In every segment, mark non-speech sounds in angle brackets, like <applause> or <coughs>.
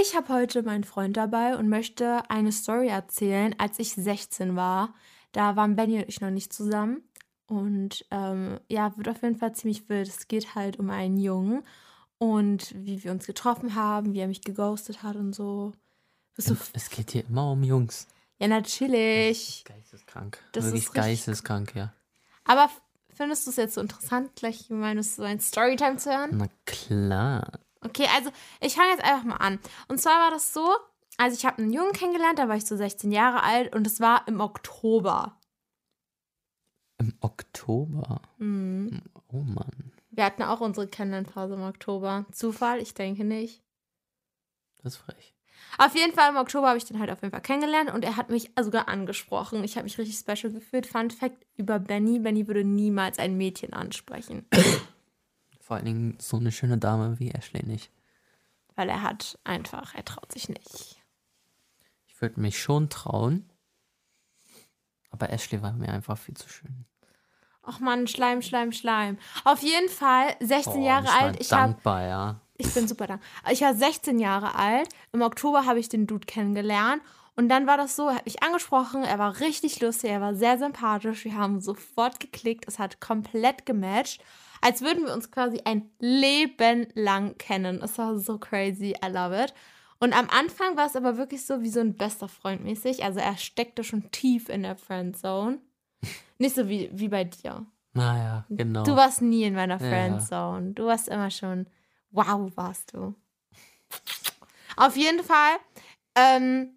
Ich habe heute meinen Freund dabei und möchte eine Story erzählen, als ich 16 war. Da waren Benny und ich noch nicht zusammen. Und ähm, ja, wird auf jeden Fall ziemlich wild. Es geht halt um einen Jungen und wie wir uns getroffen haben, wie er mich geghostet hat und so. Bist du Es geht hier immer um Jungs. ja, natürlich. Geisteskrank. Das Wirklich ist geisteskrank, ja. Aber findest du es jetzt so interessant, gleich meine so ein Storytime zu hören? Na klar. Okay, also ich fange jetzt einfach mal an. Und zwar war das so, also ich habe einen Jungen kennengelernt, da war ich so 16 Jahre alt und es war im Oktober. Im Oktober. Hm. Oh Mann. Wir hatten auch unsere Kennenlernphase im Oktober. Zufall? Ich denke nicht. Das ist frech. Auf jeden Fall im Oktober habe ich den halt auf jeden Fall kennengelernt und er hat mich sogar angesprochen. Ich habe mich richtig special gefühlt. Fun Fact über Benny: Benny würde niemals ein Mädchen ansprechen, <coughs> Vor allen Dingen so eine schöne Dame wie Ashley nicht. weil er hat einfach, er traut sich nicht. Ich würde mich schon trauen. Aber Ashley war mir einfach viel zu schön. Ach man, Schleim, Schleim, Schleim. Auf jeden Fall 16 Oh, Jahre ich alt. Ich habe dankbar, ja. Ich bin super dankbar. Ich war 16 Jahre alt. Im Oktober habe ich den Dude kennengelernt. Und dann war das so, er hat mich angesprochen, er war richtig lustig, er war sehr sympathisch. Wir haben sofort geklickt, es hat komplett gematcht. Als würden wir uns quasi ein Leben lang kennen. Es war so crazy, I love it. Und am Anfang war es aber wirklich so wie so ein bester Freund mäßig. Also er steckte schon tief in der Friendzone. <laughs> Nicht so wie, wie bei dir. Naja, genau. Du warst nie in meiner Ja. Friendzone. Du warst immer schon, wow, warst du. Auf jeden Fall ähm,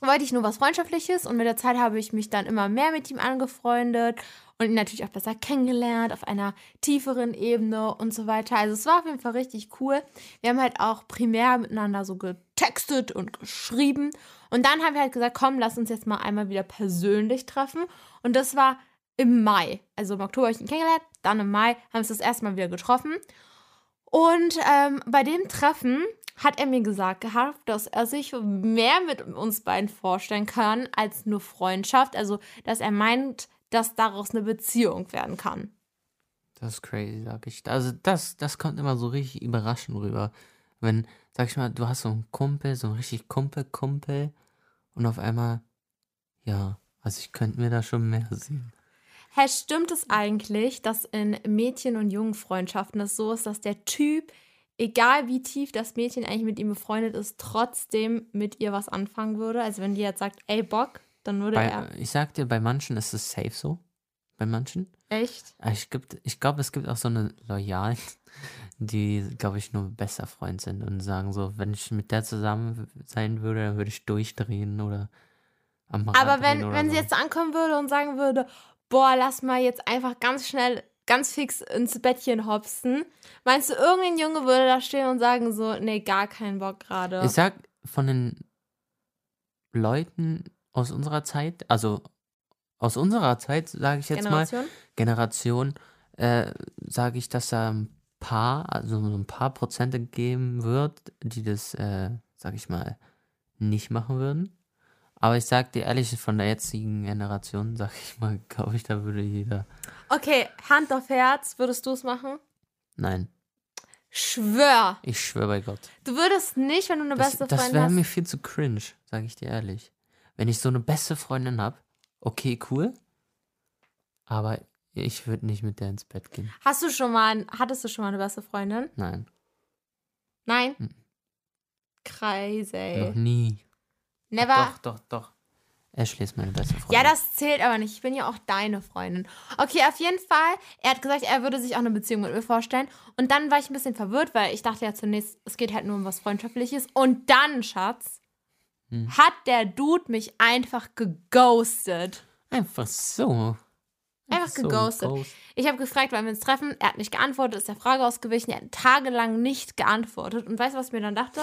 wollte ich nur was Freundschaftliches und mit der Zeit habe ich mich dann immer mehr mit ihm angefreundet und ihn natürlich auch besser kennengelernt auf einer tieferen Ebene und so weiter. Also es war auf jeden Fall richtig cool. Wir haben halt auch primär miteinander so getextet und geschrieben und dann haben wir halt gesagt, komm, lass uns jetzt mal einmal wieder persönlich treffen und das war im Mai. Also im Oktober habe ich ihn kennengelernt, dann im Mai haben wir uns das erste Mal wieder getroffen. Und ähm, bei dem Treffen hat er mir gesagt gehabt, dass er sich mehr mit uns beiden vorstellen kann als nur Freundschaft. Also, dass er meint, dass daraus eine Beziehung werden kann. Das ist crazy, sag ich. Also das, das kommt immer so richtig überraschend rüber. Wenn, sag ich mal, du hast so einen Kumpel, so einen richtig Kumpel-Kumpel und auf einmal, ja, also ich könnte mir da schon mehr sehen. Hä, stimmt es eigentlich, dass in Mädchen- und Jungenfreundschaften es so ist, dass der Typ, egal wie tief das Mädchen eigentlich mit ihm befreundet ist, trotzdem mit ihr was anfangen würde? Also wenn die jetzt sagt, ey Bock, dann würde Bei, er. ich sag dir, bei manchen ist es safe so. Bei manchen. Echt? Aber Ich, gibt- ich glaube, es gibt auch so eine Loyalen, die, glaube ich, nur bester Freund sind und sagen so, wenn ich mit der zusammen sein würde, dann würde ich durchdrehen oder am Rad Aber wenn, wenn so. sie jetzt ankommen würde und sagen würde, boah, lass mal jetzt einfach ganz schnell, ganz fix ins Bettchen hopsen, meinst du, irgendein Junge würde da stehen und sagen so, nee, gar keinen Bock gerade? Ich sag von den Leuten aus unserer Zeit, also aus unserer Zeit, sage ich jetzt mal, Generation? Generation, äh, sage ich, dass da ein paar, also so ein paar Prozente geben wird, die das, äh, sage ich mal, nicht machen würden. Aber ich sag dir ehrlich, von der jetzigen Generation, <laughs> sag ich mal, glaube ich, da würde jeder. Okay, Hand auf Herz, würdest du es machen? Nein, Schwör, ich schwöre bei Gott. du würdest nicht, wenn du eine Das, beste das Freundin wäre hast. mir viel zu cringe, sage ich dir ehrlich. Wenn ich so eine beste Freundin habe, okay, cool. Aber ich würde nicht mit der ins Bett gehen. Hast du schon mal, hattest du schon mal eine beste Freundin? Nein, Nein? Mhm. Crazy. noch nie. Never. Doch, doch, doch. Ashley ist meine beste Freundin. Ja, das zählt aber nicht. Ich bin ja auch deine Freundin. Okay, auf jeden Fall. Er hat gesagt, er würde sich auch eine Beziehung mit mir vorstellen. Und dann war ich ein bisschen verwirrt, weil ich dachte ja zunächst, es geht halt nur um was Freundschaftliches. Und dann, Schatz, Hm. hat der Dude mich einfach geghostet. Einfach so. Einfach so, geghostet. ghost. Ich habe gefragt, wann wir uns treffen. Er hat nicht geantwortet, ist der Frage ausgewichen. Er hat tagelang nicht geantwortet. Und weißt du, was ich mir dann dachte?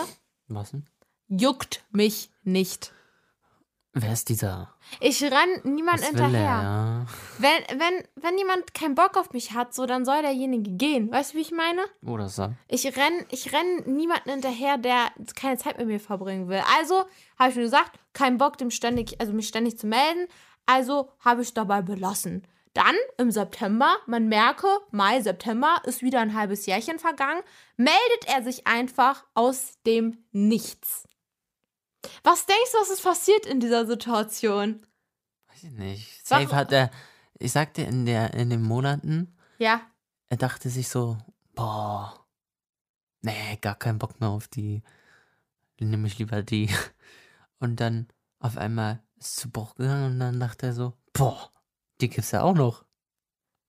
Was denn? Juckt mich nicht. Wer ist dieser? Ich renn niemand Was er, hinterher. ja? Wenn, wenn, wenn jemand keinen Bock auf mich hat, so, dann soll derjenige gehen. Weißt du, wie ich meine? Oder so. Ich renn, ich renn niemanden hinterher, der keine Zeit mit mir verbringen will. Also habe ich mir gesagt, keinen Bock, dem ständig, also mich ständig zu melden. Also habe ich dabei belassen. Dann im September, man merke, Mai, September ist wieder ein halbes Jährchen vergangen, meldet er sich einfach aus dem Nichts. Was denkst du, was ist passiert in dieser Situation? Weiß ich nicht. Safe hat er, ich sagte in, der, in den Monaten, Ja, er dachte sich so, boah, nee, gar keinen Bock mehr auf die, nehme ich lieber die. <laughs> Und dann auf einmal ist es zu Bruch gegangen und dann dachte er so, boah, die gibt's ja auch noch,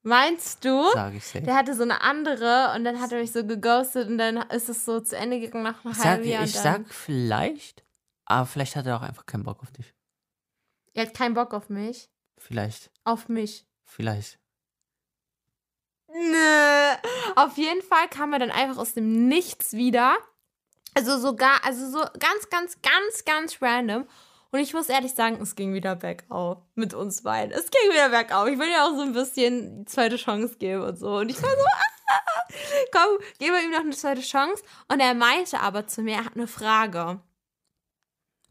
meinst du? sage ich safe. Der hatte so eine andere und dann hat er mich so geghostet und dann ist es so zu Ende gegangen nach einem Ich sag, halben Jahr. ich sag vielleicht, aber vielleicht hat er auch einfach keinen Bock auf dich. er hat keinen Bock auf mich. Vielleicht, Auf mich. vielleicht. Nö. Auf jeden Fall kam er dann einfach aus dem Nichts wieder. Also sogar, also so ganz, ganz, ganz, ganz random. Und ich muss ehrlich sagen, es ging wieder bergauf mit uns beiden. Es ging wieder bergauf. Ich will ja auch so ein bisschen die zweite Chance geben und so. Und ich war so, <laughs> ah, komm, geben wir ihm noch eine zweite Chance. Und er meinte aber zu mir, er hat eine Frage.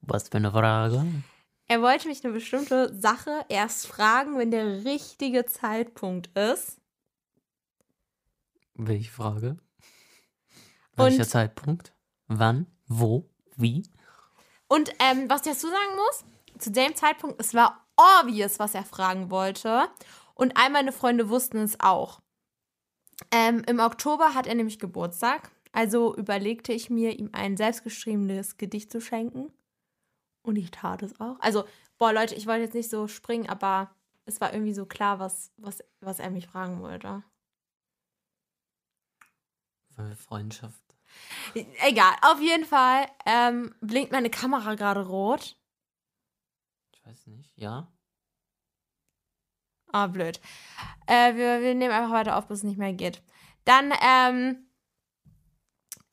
Was für eine Frage? Er wollte mich eine bestimmte Sache erst fragen, wenn der richtige Zeitpunkt ist. Welche Frage? Und- Welcher Zeitpunkt? Wann? Wo? Wie? Und ähm, was ich dazu sagen muss, zu dem Zeitpunkt, es war obvious, was er fragen wollte. Und all meine Freunde wussten es auch. Ähm, Im Oktober hat er nämlich Geburtstag. Also überlegte ich mir, ihm ein selbstgeschriebenes Gedicht zu schenken. Und ich tat es auch. Also, boah, Leute, ich wollte jetzt nicht so springen, aber es war irgendwie so klar, was, was, was er mich fragen wollte. Freundschaft. Egal, auf jeden Fall ähm, blinkt meine Kamera gerade rot. Ich weiß nicht. Ja? Ah, blöd. Äh, wir, wir nehmen einfach weiter auf, bis es nicht mehr geht. Dann, ähm,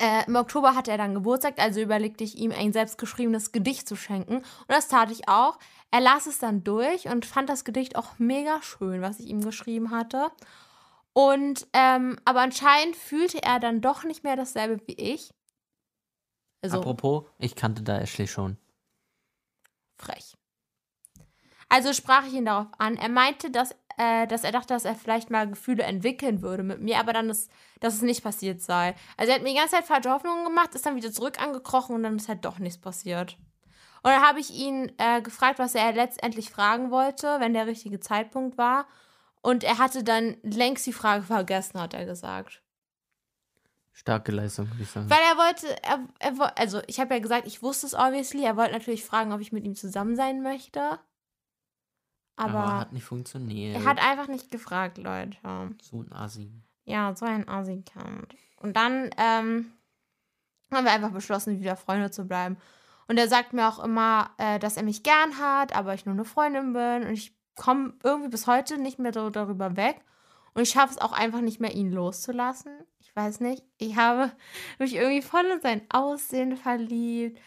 äh, im Oktober hatte er dann Geburtstag, also überlegte ich ihm ein selbstgeschriebenes Gedicht zu schenken. Und das tat ich auch. Er las es dann durch und fand das Gedicht auch mega schön, was ich ihm geschrieben hatte. Und, ähm, aber anscheinend fühlte er dann doch nicht mehr dasselbe wie ich. Also, Apropos, ich kannte da Ashley schon. frech. Also sprach ich ihn darauf an. Er meinte, dass, äh, dass er dachte, dass er vielleicht mal Gefühle entwickeln würde mit mir, aber dann ist, dass es nicht passiert sei. Also er hat mir die ganze Zeit falsche Hoffnungen gemacht, ist dann wieder zurück angekrochen und dann ist halt doch nichts passiert. Und dann habe ich ihn äh, gefragt, was er letztendlich fragen wollte, wenn der richtige Zeitpunkt war. Und er hatte dann längst die Frage vergessen, hat er gesagt. Starke Leistung, würde ich sagen. Weil er wollte, er, er, also ich habe ja gesagt, ich wusste es obviously. Er wollte natürlich fragen, ob ich mit ihm zusammen sein möchte. Aber, Aber hat nicht funktioniert. er hat einfach nicht gefragt, Leute. so ein Asi. Ja, so ein Assi-Kant. Und dann ähm, haben wir einfach beschlossen, wieder Freunde zu bleiben. Und er sagt mir auch immer, äh, dass er mich gern hat, aber ich nur eine Freundin bin. Und ich komme irgendwie bis heute nicht mehr so darüber weg. Und ich schaffe es auch einfach nicht mehr, ihn loszulassen. Ich weiß nicht. Ich habe mich irgendwie voll in sein Aussehen verliebt.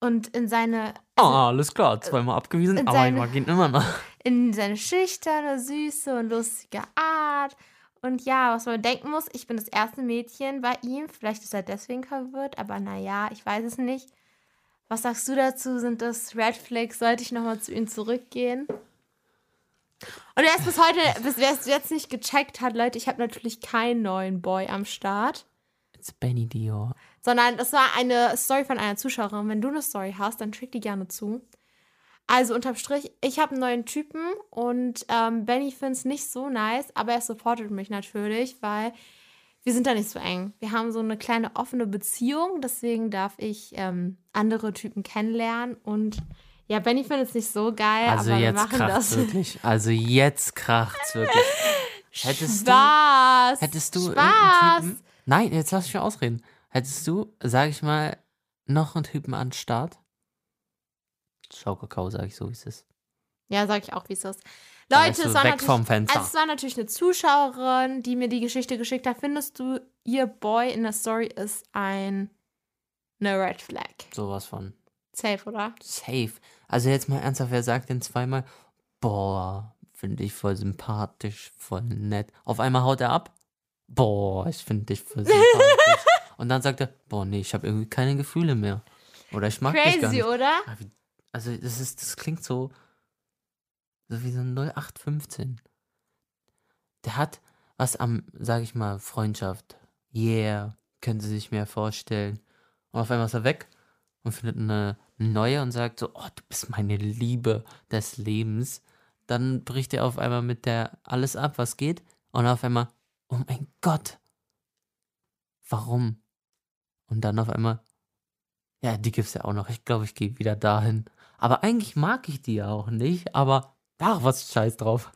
Und in seine Ah, alles klar, zweimal abgewiesen, aber seine- mag ihn immer noch. In seine schüchterne, süße und lustige Art. Und ja, was man denken muss, ich bin das erste Mädchen bei ihm. Vielleicht ist er deswegen verwirrt, aber naja, ich weiß es nicht. Was sagst du dazu? Sind das Red Flags? Sollte ich nochmal zu ihm zurückgehen? Und wer es bis heute, <laughs> bis wer es jetzt nicht gecheckt hat, Leute, ich habe natürlich keinen neuen Boy am Start. It's Benny Dior. Sondern das war eine Story von einer Zuschauerin. Wenn du eine Story hast, dann schick die gerne zu. Also unterm Strich, ich habe einen neuen Typen und ähm, Benny findet es nicht so nice, aber er supportet mich natürlich, weil wir sind da nicht so eng. Wir haben so eine kleine offene Beziehung, deswegen darf ich ähm, andere Typen kennenlernen und ja, Benny findet es nicht so geil, Also aber wir jetzt machen das. wirklich. Also jetzt kracht's wirklich. <laughs> Hättest du, Spaß! hättest du Spaß! Typen. Nein, jetzt lass mich mal ausreden. Hättest du, sag ich mal, noch einen Typen an Start? Schau Kakao, sag ich so, wie es ist. Ja, sag ich auch, wie es ist. Leute, es war, also es war natürlich eine Zuschauerin, die mir die Geschichte geschickt hat. Findest du, ihr Boy in der Story ist ein eine Red Flag? Sowas von. Safe, oder? Safe. Also jetzt mal ernsthaft, wer sagt denn zweimal, boah, finde ich voll sympathisch, voll nett. Auf einmal haut er ab, boah, ich finde dich voll sympathisch. <laughs> Und dann sagt er, boah, nee, ich habe irgendwie keine Gefühle mehr. Oder ich mag dich gar Crazy, nicht. oder? Ah, wie- Also das ist, das klingt so, so wie so ein 0815. der hat was am, sag ich mal, Freundschaft. Yeah, können sie sich mehr vorstellen. Und auf einmal ist er weg und findet eine neue und sagt so, oh, du bist meine Liebe des Lebens. Dann bricht er auf einmal mit der alles ab, was geht. Und auf einmal, oh mein Gott, warum? Und dann auf einmal, ja, die gibt's ja auch noch. Ich glaube, ich gehe wieder dahin. Aber eigentlich mag ich die ja auch nicht, aber ach, was scheiß drauf.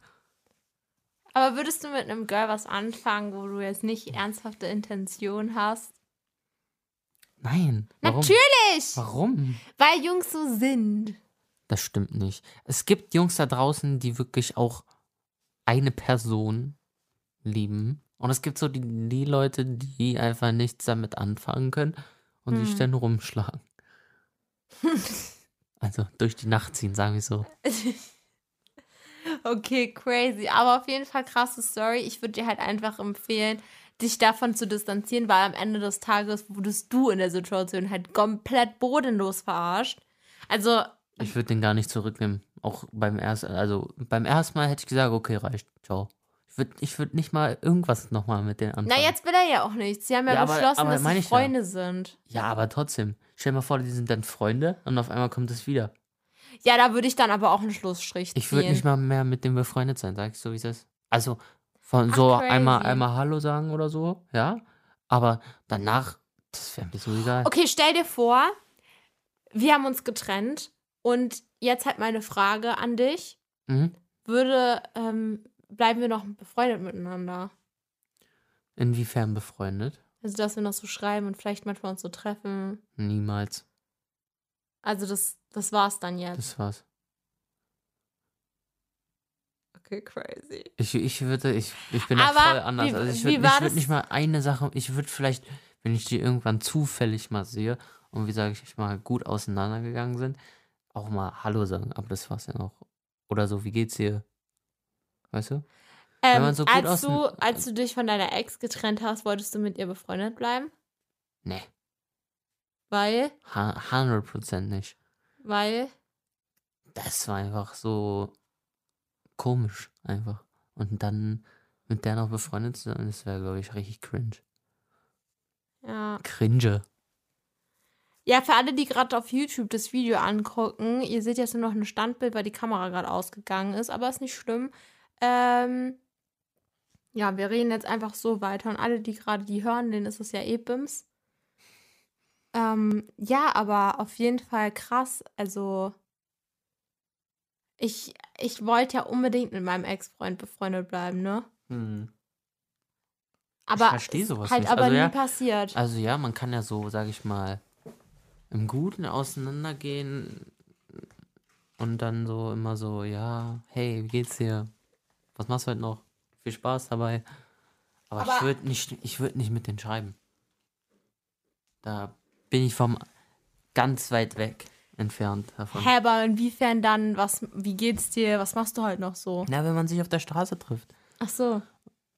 Aber würdest du mit einem Girl was anfangen, wo du jetzt nicht ernsthafte Intention hast? Nein. Warum? Natürlich! Warum? Weil Jungs so sind. Das stimmt nicht. Es gibt Jungs da draußen, die wirklich auch eine Person lieben. Und es gibt so die, die Leute, die einfach nichts damit anfangen können und Hm. sich dann rumschlagen. <laughs> also durch die Nacht ziehen, sagen wir so. <laughs> okay, crazy. Aber auf jeden Fall krasse Story. Ich würde dir halt einfach empfehlen, dich davon zu distanzieren, weil am Ende des Tages wurdest du in der Situation halt komplett bodenlos verarscht. Also, Ich würde den gar nicht zurücknehmen. Auch beim ersten, also beim ersten Mal hätte ich gesagt, okay, reicht, ciao. Ich würde ich würd nicht mal irgendwas nochmal mit denen anfangen. na, jetzt will er ja auch nichts. Sie haben ja, Ja, beschlossen, aber dass sie ich ja. Freunde sind. Ja, aber trotzdem. Stell dir mal vor, die sind dann Freunde und auf einmal kommt es wieder. Ja, da würde ich dann aber auch einen Schlussstrich ziehen. Ich würde nicht mal mehr mit dem befreundet sein, sag ich so, wie es ist. Also von Ach, so crazy. einmal, einmal Hallo sagen oder so, ja. Aber danach, das wäre mir so egal. Okay, stell dir vor, wir haben uns getrennt und jetzt halt meine Frage an dich. Mhm. Würde, ähm, bleiben wir noch befreundet miteinander? Inwiefern befreundet? Also, dass wir noch so schreiben und vielleicht manchmal uns so treffen. Niemals. Also, das, das war's dann jetzt. Das war's. okay, crazy. Ich, ich würde, ich, ich bin da Aber voll anders. wie- also ich würde würd nicht mal eine Sache, ich würde vielleicht, wenn ich die irgendwann zufällig mal sehe und wie sage ich mal gut auseinandergegangen sind, auch mal Hallo sagen, aber das war's ja noch. Oder so, wie geht's dir? Weißt du? Ähm, man so als, du, als du dich von deiner Ex getrennt hast, wolltest du mit ihr befreundet bleiben? Nee, Weil, ha- 100% nicht. weil, Das war einfach so komisch, einfach. Und dann mit der noch befreundet zu sein, das wäre, glaube ich, richtig cringe. ja. Cringe. Ja, für alle, die gerade auf YouTube das Video angucken, ihr seht jetzt nur noch ein Standbild, weil die Kamera gerade ausgegangen ist, aber ist nicht schlimm. Ähm, ja, wir reden jetzt einfach so weiter und alle, die gerade die hören, denen ist es ja eh Bims. Ähm, ja, aber auf jeden Fall krass. Also, ich, ich wollte ja unbedingt mit meinem Ex-Freund befreundet bleiben, ne? Hm. Aber versteh ist sowas halt nicht. aber Also nie ja, passiert. Also ja, man kann ja so, sag ich mal, im Guten auseinandergehen und dann so immer so, ja, hey, wie geht's dir? Was machst du heute noch? Viel Spaß dabei. Aber, ich Aber- würde nicht, ich würde nicht mit denen schreiben. Da bin ich vom ganz weit weg entfernt davon. Hä, aber inwiefern dann, was, wie geht's dir, was machst du halt noch so? Na, wenn man sich auf der Straße trifft Ach so.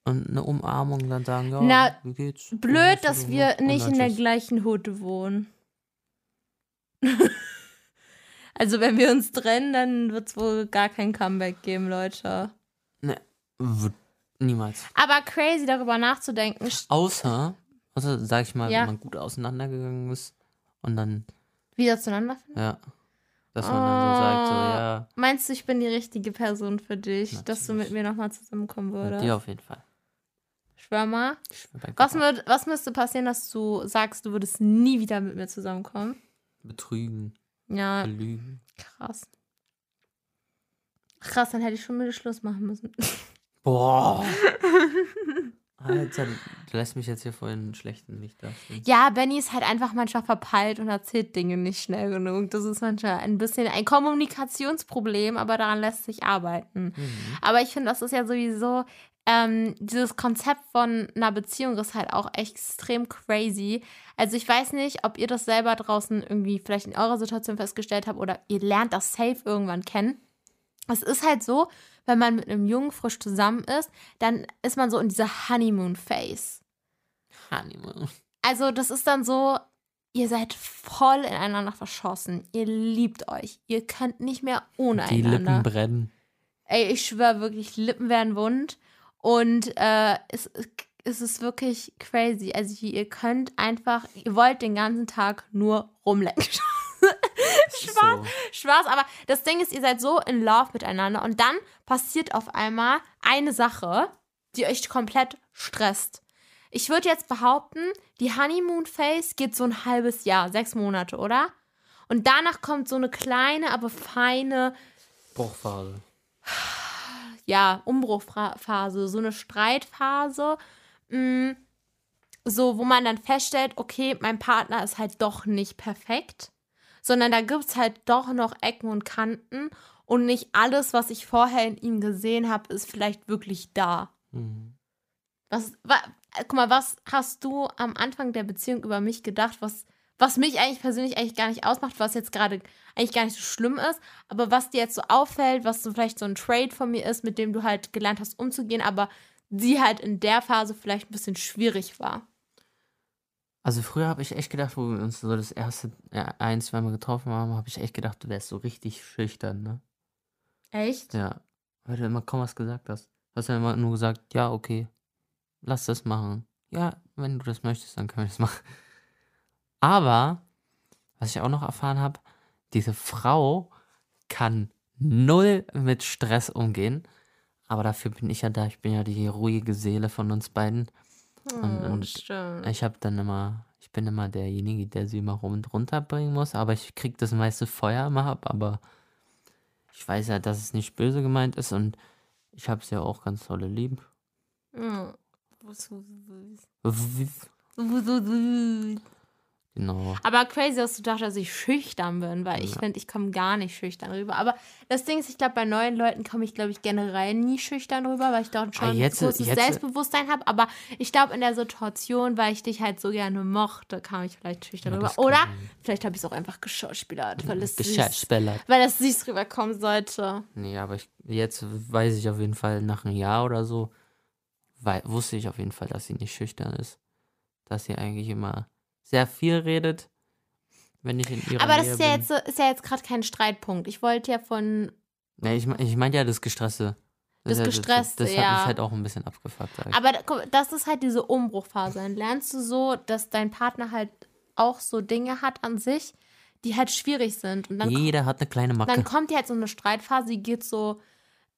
und eine Umarmung dann sagen, ja, Na, wie geht's? Blöd, dass so? wir nicht in der gleichen Hut wohnen. <laughs> also, wenn wir uns trennen, dann wird es wohl gar kein Comeback geben, Leute. Ne, wird niemals. Aber crazy darüber nachzudenken. Außer, außer, sag ich mal, Ja. wenn man gut auseinandergegangen ist und dann, Wieder zueinander finden? ja, dass man dann so sagt, so, Oh. ja, Meinst du, ich bin die richtige Person für dich, dass du mit Natürlich. mir nochmal zusammenkommen würdest? dir auf jeden Fall. Schwör mal. Was, würd, was müsste passieren, dass du sagst, du würdest nie wieder mit mir zusammenkommen? Betrügen, Ja, belügen. krass. Krass, dann hätte ich schon mit dir Schluss machen müssen. <laughs> Boah. <laughs> Alter, du lässt mich jetzt hier vor einem schlechten Licht dastehen. Ja, Benny ist halt einfach manchmal verpeilt und erzählt Dinge nicht schnell genug. Das ist manchmal ein bisschen ein Kommunikationsproblem, aber daran lässt sich arbeiten. Mhm. Aber ich finde, das ist ja sowieso, ähm, dieses Konzept von einer Beziehung ist halt auch extrem crazy. Also ich weiß nicht, ob ihr das selber draußen irgendwie vielleicht in eurer Situation festgestellt habt oder ihr lernt das safe irgendwann kennen. Es ist halt so, wenn man mit einem Jungen frisch zusammen ist, dann ist man so in dieser Honeymoon-Phase. Honeymoon. Also, das ist dann so, ihr seid voll ineinander verschossen. Ihr liebt euch. Ihr könnt nicht mehr ohne Die einander. Lippen brennen. Ey, ich schwöre wirklich, Lippen werden wund. Und äh, es, es ist wirklich crazy. Also ihr könnt einfach, ihr wollt den ganzen Tag nur rumlecken. <laughs> <laughs> Spaß, so. Spaß, aber das Ding ist, ihr seid so in Love miteinander und dann passiert auf einmal eine Sache, die euch komplett stresst. Ich würde jetzt behaupten, die Honeymoon Phase geht so ein halbes Jahr, sechs Monate, oder? Und danach kommt so eine kleine, aber feine Bruchphase. Ja, Umbruchphase, so eine Streitphase. Mh, mm, so, wo man dann feststellt, okay, mein Partner ist halt doch nicht perfekt, sondern da gibt es halt doch noch Ecken und Kanten und nicht alles, was ich vorher in ihm gesehen habe, ist vielleicht wirklich da. Mhm. Was, wa, guck mal, was hast du am Anfang der Beziehung über mich gedacht, was, was mich eigentlich persönlich eigentlich gar nicht ausmacht, was jetzt gerade eigentlich gar nicht so schlimm ist, aber was dir jetzt so auffällt, was so vielleicht so ein Trade von mir ist, mit dem du halt gelernt hast umzugehen, aber die halt in der Phase vielleicht ein bisschen schwierig war. Also früher habe ich echt gedacht, wo wir uns so das erste ja, ein, zwei Mal getroffen haben, habe ich echt gedacht, du wärst so richtig schüchtern, ne? Echt? Ja. Weil du immer kaum was gesagt hast. Du hast ja immer nur gesagt, ja, okay, lass das machen. Ja, wenn du das möchtest, dann können wir das machen. Aber, was ich auch noch erfahren habe, diese Frau kann null mit Stress umgehen. Aber dafür bin ich ja da. Ich bin ja die ruhige Seele von uns beiden. Und, oh, und ich habe dann immer, ich bin immer derjenige, der sie immer rum und runter bringen muss. Aber ich krieg das meiste Feuer immer ab. Aber ich weiß ja, dass es nicht böse gemeint ist. Und ich habe sie ja auch ganz tolle lieb. Oh. Genau. Aber crazy, dass du dachtest, dass ich schüchtern bin, weil ja. ich finde, ich komme gar nicht schüchtern rüber. Aber das Ding ist, ich glaube, bei neuen Leuten komme ich, glaube ich, generell nie schüchtern rüber, weil ich dort schon ah, jetzt, ein großes jetzt, Selbstbewusstsein habe. Aber ich glaube, in der Situation, weil ich dich halt so gerne mochte, kam ich vielleicht schüchtern ja, rüber. Oder vielleicht habe ich es auch einfach geschauspielert, weil es süß, weil das süß rüberkommen sollte. Nee, aber ich, jetzt weiß ich auf jeden Fall nach einem Jahr oder so, weil, wusste ich auf jeden Fall, dass sie nicht schüchtern ist. Dass sie eigentlich immer sehr viel redet, wenn ich in ihrer Aber das Nähe ist ja, jetzt, ist ja jetzt gerade kein Streitpunkt. Ich wollte ja von. Nee, ich, ich meine ja das Gestresste. Das, das Gestresste, das, das, hat ja. mich halt auch ein bisschen abgefuckt. Aber das ist halt diese Umbruchphase. Dann lernst du so, dass dein Partner halt auch so Dinge hat an sich, die halt schwierig sind. Und dann Jeder hat eine kleine Macke. Dann kommt ja halt so eine Streitphase, die geht so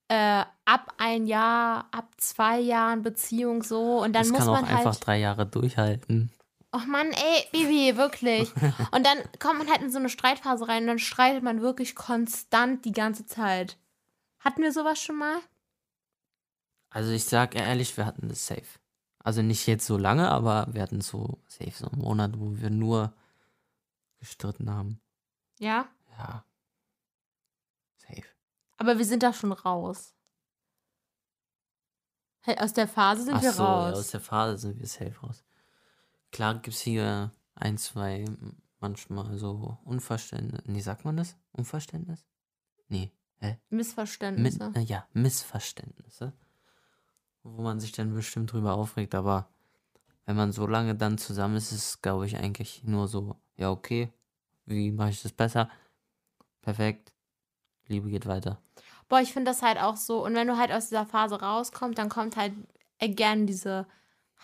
äh, ab ein Jahr, ab zwei Jahren Beziehung so. Und dann das muss kann auch man halt einfach drei Jahre durchhalten. Och Mann, ey, Bibi, wirklich. <laughs> Und dann kommt man halt in so eine Streitphase rein und dann streitet man wirklich konstant die ganze Zeit. Hatten wir sowas schon mal? Also ich sag ehrlich, wir hatten das safe. Also nicht jetzt so lange, aber wir hatten so safe so einen Monat, wo wir nur gestritten haben. Ja? Ja. Safe. Aber wir sind da schon raus. Aus der Phase sind Ach wir so, raus. Ja, aus der Phase sind wir safe raus. Klar gibt es hier ein, zwei manchmal so Unverständnis. Nee, sagt man das? Unverständnis? Nee. Hä? Missverständnisse. Mit, äh, ja, Missverständnisse. Wo man sich dann bestimmt drüber aufregt, aber wenn man so lange dann zusammen ist, ist es, glaube ich, eigentlich nur so, ja, okay, wie mache ich das besser? Perfekt. Liebe geht weiter. Boah, ich finde das halt auch so. Und wenn du halt aus dieser Phase rauskommst, dann kommt halt again diese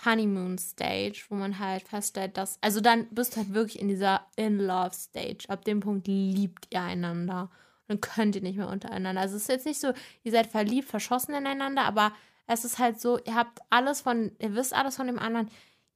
Honeymoon Stage, wo man halt feststellt, dass, also dann bist du halt wirklich in dieser In-Love Stage. Ab dem Punkt liebt ihr einander. Dann könnt ihr nicht mehr untereinander. Also es ist jetzt nicht so, ihr seid verliebt, verschossen ineinander, aber es ist halt so, ihr habt alles von, ihr wisst alles von dem anderen,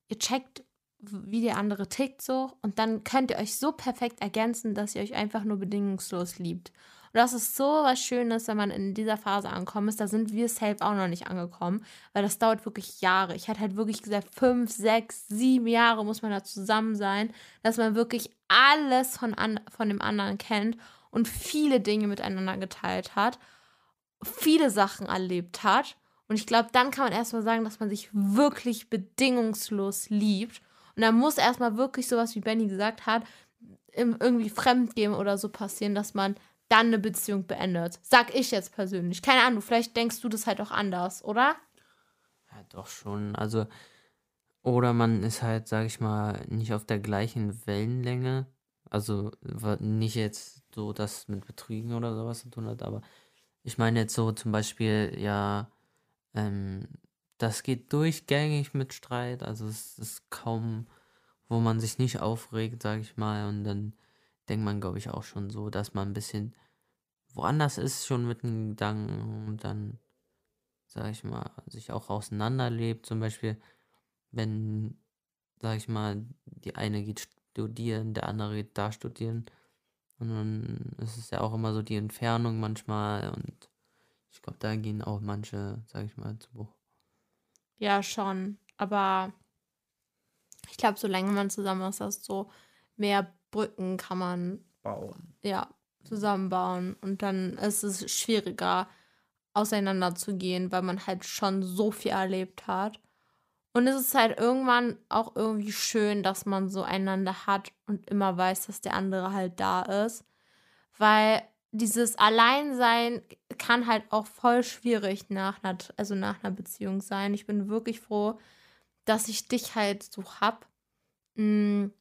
ihr checkt, wie der andere tickt so und dann könnt ihr euch so perfekt ergänzen, dass ihr euch einfach nur bedingungslos liebt. Und das ist so was Schönes, wenn man in dieser Phase ankommt ist. Da sind wir safe auch noch nicht angekommen, weil das dauert wirklich Jahre. Ich hatte halt wirklich gesagt, fünf, sechs, sieben Jahre muss man da zusammen sein, dass man wirklich alles von, an, von dem anderen kennt und viele Dinge miteinander geteilt hat, viele Sachen erlebt hat. Und ich glaube, dann kann man erstmal sagen, dass man sich wirklich bedingungslos liebt. Und da muss erstmal wirklich sowas, wie Benny gesagt hat, irgendwie Fremdgehen oder so passieren, dass man dann eine Beziehung beendet. Sag ich jetzt persönlich. Keine Ahnung, vielleicht denkst du das halt auch anders, oder? Ja, doch schon. Also, oder man ist halt, sag ich mal, nicht auf der gleichen Wellenlänge. Also nicht jetzt so, dass mit Betrügen oder sowas zu tun hat, aber ich meine jetzt so zum Beispiel, ja, ähm, das geht durchgängig mit Streit. Also es ist kaum, wo man sich nicht aufregt, sag ich mal. Und dann denkt man, glaube ich, auch schon so, dass man ein bisschen woanders ist, schon mit den Gedanken und dann, sag ich mal, sich auch auseinanderlebt. Zum Beispiel, wenn, sag ich mal, die eine geht studieren, der andere geht da studieren. Und dann ist es ja auch immer so die Entfernung manchmal und ich glaube, da gehen auch manche, sag ich mal, zu Buch. Ja, schon. Aber ich glaube, solange man zusammen ist, dass so mehr Brücken kann man Bauen. ja zusammenbauen. Und dann ist es schwieriger, auseinanderzugehen, weil man halt schon so viel erlebt hat. Und es ist halt irgendwann auch irgendwie schön, dass man so einander hat und immer weiß, dass der andere halt da ist. Weil dieses Alleinsein kann halt auch voll schwierig nach einer, also nach einer Beziehung sein. Ich bin wirklich froh, dass ich dich halt so hab. Mhm.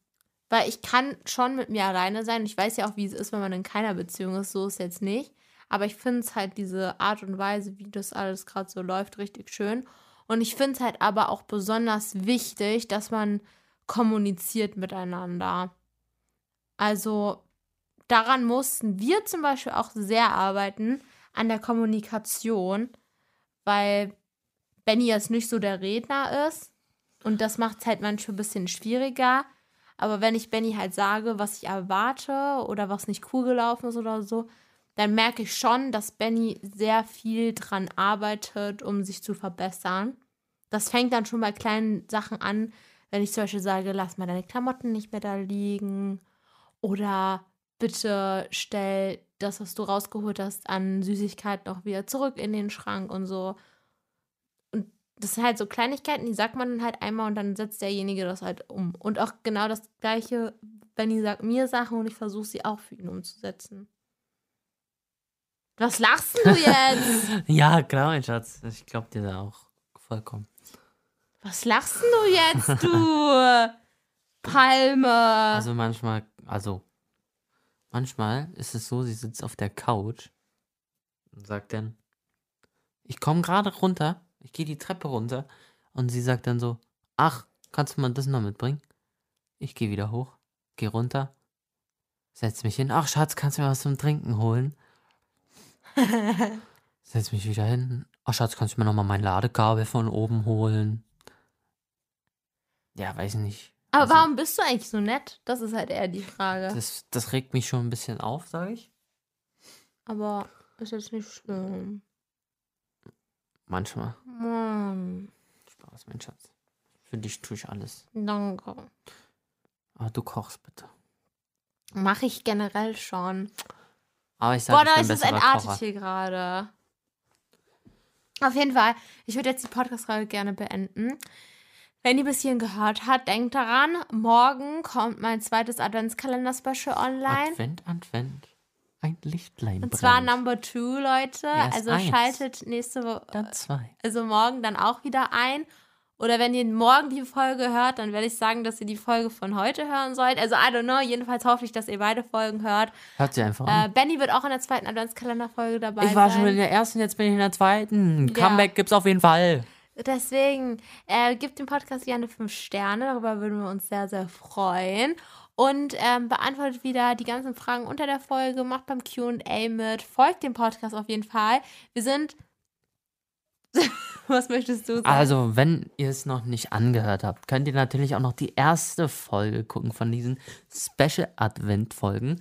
Weil ich kann schon mit mir alleine sein. Ich weiß ja auch, wie es ist, wenn man in keiner Beziehung ist. So ist es jetzt nicht. Aber ich finde es halt diese Art und Weise, wie das alles gerade so läuft, richtig schön. Und ich finde es halt aber auch besonders wichtig, dass man kommuniziert miteinander. Also daran mussten wir zum Beispiel auch sehr arbeiten, an der Kommunikation, weil Benny jetzt nicht so der Redner ist. Und das macht es halt manchmal ein bisschen schwieriger. Aber wenn ich Benny halt sage, was ich erwarte oder was nicht cool gelaufen ist oder so, dann merke ich schon, dass Benny sehr viel dran arbeitet, um sich zu verbessern. Das fängt dann schon bei kleinen Sachen an, wenn ich zum Beispiel sage, lass mal deine Klamotten nicht mehr da liegen. Oder bitte stell das, was du rausgeholt hast, an Süßigkeiten auch wieder zurück in den Schrank und so. Das sind halt so Kleinigkeiten, die sagt man dann halt einmal und dann setzt derjenige das halt um. Und auch genau das Gleiche, Benny sagt mir Sachen und ich versuche sie auch für ihn umzusetzen. Was lachst du jetzt? <laughs> ja, klar, mein Schatz. Ich glaube dir da auch vollkommen. Was lachst du jetzt, du Palme? Also manchmal, also manchmal ist es so, sie sitzt auf der Couch und sagt dann, ich komme gerade runter, ich gehe die Treppe runter und sie sagt dann so, ach, kannst du mal das noch mitbringen? Ich gehe wieder hoch, gehe runter, setz mich hin, ach Schatz, kannst du mir was zum Trinken holen? <laughs> setz mich wieder hin, ach Schatz, kannst du mir noch mal mein Ladekabel von oben holen? Ja, weiß nicht. Aber Also- warum bist du eigentlich so nett? Das ist halt eher die Frage. Das, das regt mich schon ein bisschen auf, sage ich. Aber ist jetzt nicht schlimm. Manchmal. Mann, Spaß, mein Schatz. Für dich tue ich alles. danke. Aber du kochst bitte. Mache ich generell schon. Aber ich Boah, sage, da ist es entartet Kocher. hier gerade. Auf jeden Fall, ich würde jetzt die Podcast-Reihe gerne beenden. Wenn ihr bis hierhin gehört habt, denkt daran, morgen kommt mein zweites Adventskalender-Special online. Advent, Advent. Ein Lichtlein Und zwar brennt. Number Two, Leute. Erst also eins. schaltet nächste Woche, Dann zwei. also morgen dann auch wieder ein. Oder wenn ihr morgen die Folge hört, dann werde ich sagen, dass ihr die Folge von heute hören sollt. Also I don't know, jedenfalls hoffe ich, dass ihr beide Folgen hört. Hört sie einfach Äh, an. Benny wird auch in der zweiten Adventskalender-Folge dabei Ich war sein. schon in der ersten, jetzt bin ich in der zweiten. Ja. Comeback gibt's auf jeden Fall. Deswegen, äh, gebt dem Podcast gerne fünf Sterne. Darüber würden wir uns sehr, sehr freuen. Und ähm, beantwortet wieder die ganzen Fragen unter der Folge. Macht beim QA mit. Folgt dem Podcast auf jeden Fall. Wir sind. <laughs> Was möchtest du sagen? Also, wenn ihr es noch nicht angehört habt, könnt ihr natürlich auch noch die erste Folge gucken von diesen Special Advent Folgen.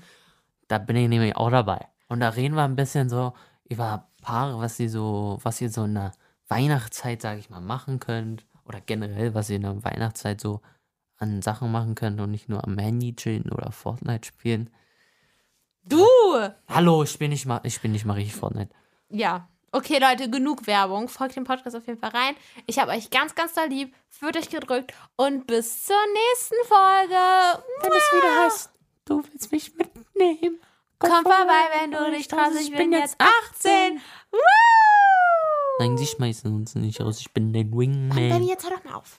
Da bin ich nämlich auch dabei. Und da reden wir ein bisschen so über Paare, was sie so, was ihr so in der Weihnachtszeit, sage ich mal, machen könnt. Oder generell, was ihr in der Weihnachtszeit so an Sachen machen könnt und nicht nur am Handy chillen oder Fortnite spielen. du! Hallo, ich bin nicht mal, ich bin nicht mal richtig Fortnite. Ja. Okay, Leute, genug Werbung. Folgt dem Podcast auf jeden Fall rein. Ich habe euch ganz, ganz doll lieb. Fühlt euch gedrückt. Und bis zur nächsten Folge. Wenn es wieder heißt, du willst mich mitnehmen. Komm vorbei, wenn du dich traust. Ich bin jetzt 18. Woo! Nein, sie schmeißen uns nicht raus. Ich bin dein Wingman. Benni, jetzt hör doch mal auf.